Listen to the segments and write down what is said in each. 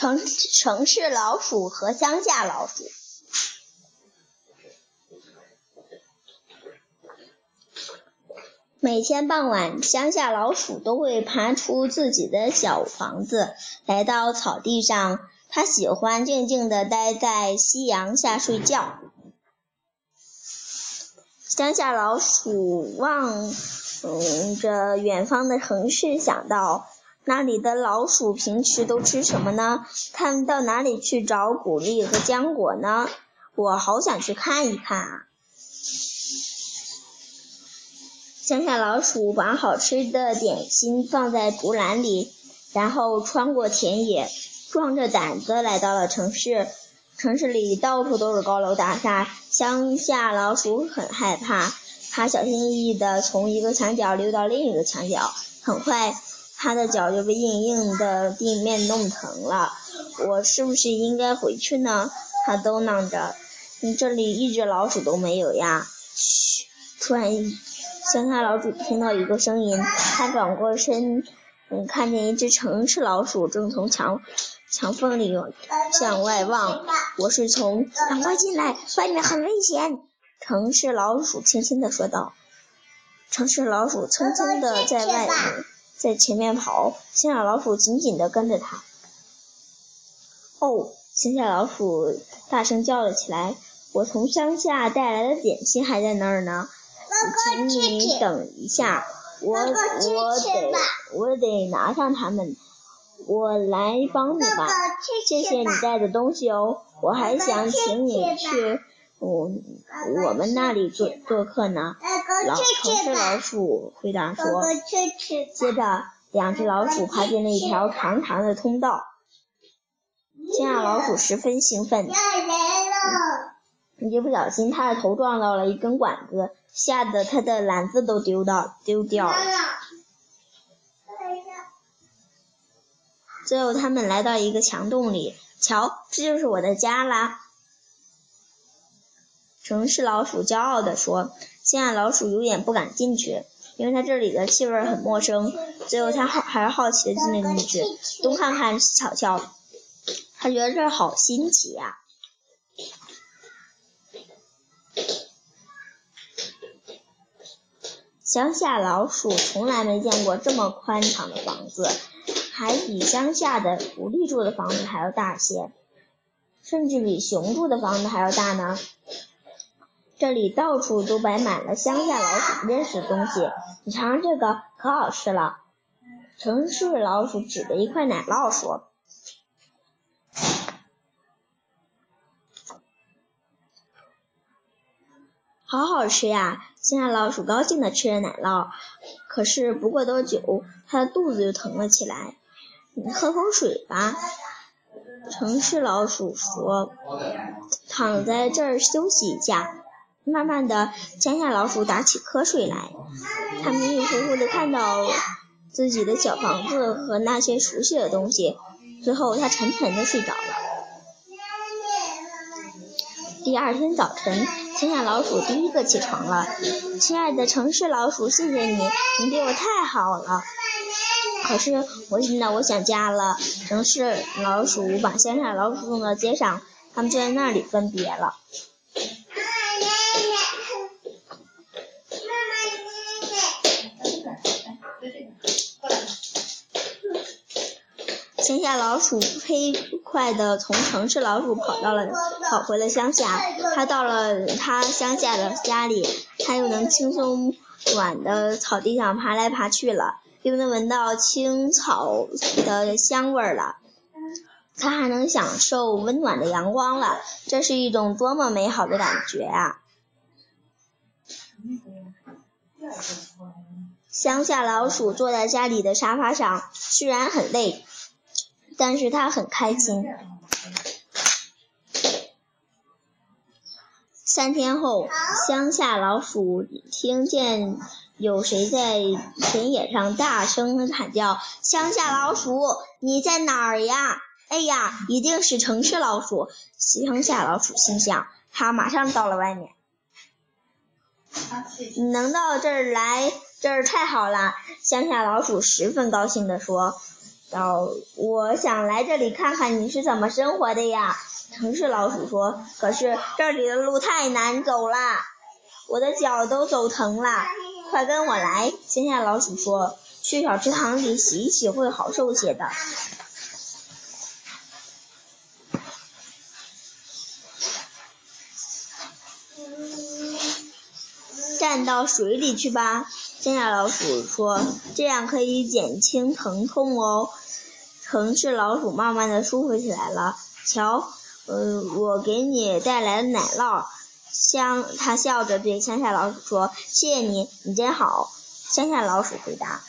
城城市老鼠和乡下老鼠。每天傍晚，乡下老鼠都会爬出自己的小房子，来到草地上。它喜欢静静地待在夕阳下睡觉。乡下老鼠望着远方的城市，想到：那里的老鼠平时都吃什么呢？他们到哪里去找谷粒和浆果呢？我好想去看一看啊！乡下老鼠把好吃的点心放在竹篮里，然后穿过田野，壮着胆子来到了城市。城市里到处都是高楼大厦，乡下老鼠很害怕，它小心翼翼地从一个墙角溜到另一个墙角，很快，他的脚就被硬硬的地面弄疼了。我是不是应该回去呢？他嘟囔着。你这里一只老鼠都没有呀！嘘，突然。乡下老鼠听到一个声音，他转过身，嗯，看见一只城市老鼠正从墙墙缝里向外望。我是从，赶快进来，外面很危险。城市老鼠轻轻地说道。城市老鼠匆匆地在外面，在前面跑，乡下老鼠紧紧地跟着他。哦，乡下老鼠大声叫了起来：“我从乡下带来的点心还在那儿呢。”请你等一下，我我得我得拿上它们，我来帮你吧。谢谢你带的东西哦，我还想请你去我我们那里做做客呢。老城市老鼠回答说。接着，两只老鼠爬进了一条长长的通道。乡下老鼠十分兴奋。一不小心，它的头撞到了一根管子，吓得它的篮子都丢到丢掉了。最后，他们来到一个墙洞里，瞧，这就是我的家啦！城市老鼠骄傲地说。乡下老鼠有点不敢进去，因为它这里的气味很陌生。最后，它好还是好奇的进了进去，东看看西瞧瞧，他觉得这好新奇呀。乡下老鼠从来没见过这么宽敞的房子，还比乡下的狐狸住的房子还要大些，甚至比熊住的房子还要大呢。这里到处都摆满了乡下老鼠认识的东西，你尝尝这个，可好吃了。城市老鼠指着一块奶酪说。好好吃呀！乡下老鼠高兴地吃着奶酪，可是不过多久，它的肚子就疼了起来。你喝口水吧，城市老鼠说。躺在这儿休息一下。慢慢的，乡下老鼠打起瞌睡来。它迷迷糊糊地看到自己的小房子和那些熟悉的东西，最后它沉沉地睡着了。第二天早晨。乡下老鼠第一个起床了，亲爱的城市老鼠，谢谢你，你对我太好了。可是我现在我想家了。城市老鼠把乡下老鼠送到街上，他们就在那里分别了。乡下老鼠飞快地从城市老鼠跑到了，跑回了乡下。它到了它乡下的家里，它又能轻松软的草地上爬来爬去了，又能闻到青草的香味了。它还能享受温暖的阳光了。这是一种多么美好的感觉啊！乡下老鼠坐在家里的沙发上，虽然很累。但是他很开心。三天后，乡下老鼠听见有谁在田野上大声喊叫：“乡下老鼠，你在哪儿呀？”哎呀，一定是城市老鼠。乡下老鼠心想，他马上到了外面。你能到这儿来，这儿太好了。乡下老鼠十分高兴地说。老，我想来这里看看你是怎么生活的呀。城市老鼠说：“可是这里的路太难走啦，我的脚都走疼了。”快跟我来，乡下老鼠说：“去小池塘里洗一洗会好受些的。”站到水里去吧，乡下老鼠说：“这样可以减轻疼痛哦。”城市老鼠慢慢的舒服起来了。瞧。呃，我给你带来了奶酪，乡他笑着对乡下老鼠说：“谢谢你，你真好。”乡下老鼠回答。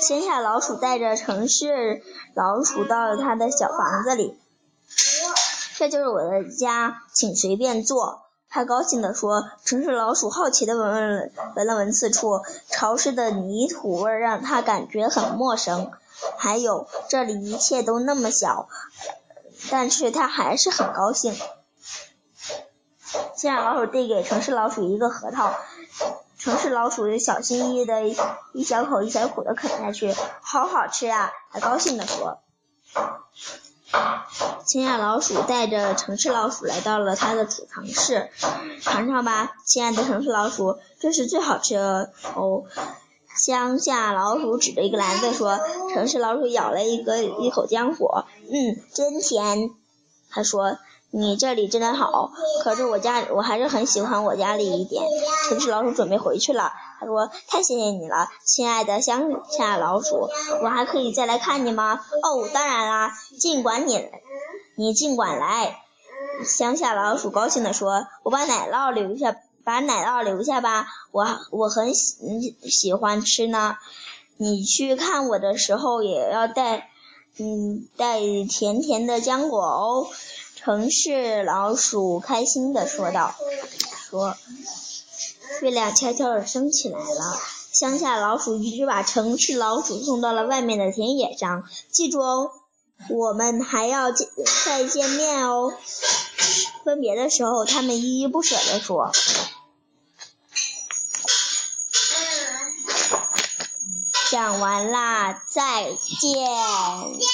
乡下老鼠带着城市老鼠到了他的小房子里，这就是我的家，请随便坐。他高兴地说：“城市老鼠好奇地闻闻闻了闻四处，潮湿的泥土味让他感觉很陌生。还有，这里一切都那么小，但是他还是很高兴。”先让老鼠递给城市老鼠一个核桃，城市老鼠小心翼翼的一小口一小口的啃下去，好好吃啊！他高兴地说。亲爱老鼠带着城市老鼠来到了它的储藏室，尝尝吧，亲爱的城市老鼠，这是最好吃的哦。乡下老鼠指着一个篮子说：“城市老鼠咬了一个一口浆果，嗯，真甜。”他说。你这里真的好，可是我家我还是很喜欢我家里一点。城市老鼠准备回去了，他说：“太谢谢你了，亲爱的乡下老鼠，我还可以再来看你吗？”哦，当然啦，尽管你，你尽管来。乡下老鼠高兴地说：“我把奶酪留下，把奶酪留下吧，我我很喜喜欢吃呢。你去看我的时候也要带，嗯，带甜甜的浆果哦。”城市老鼠开心的说道：“说，月亮悄悄的升起来了。乡下老鼠一直把城市老鼠送到了外面的田野上。记住哦，我们还要见再见面哦。分别的时候，他们依依不舍地说：讲完啦，再见。”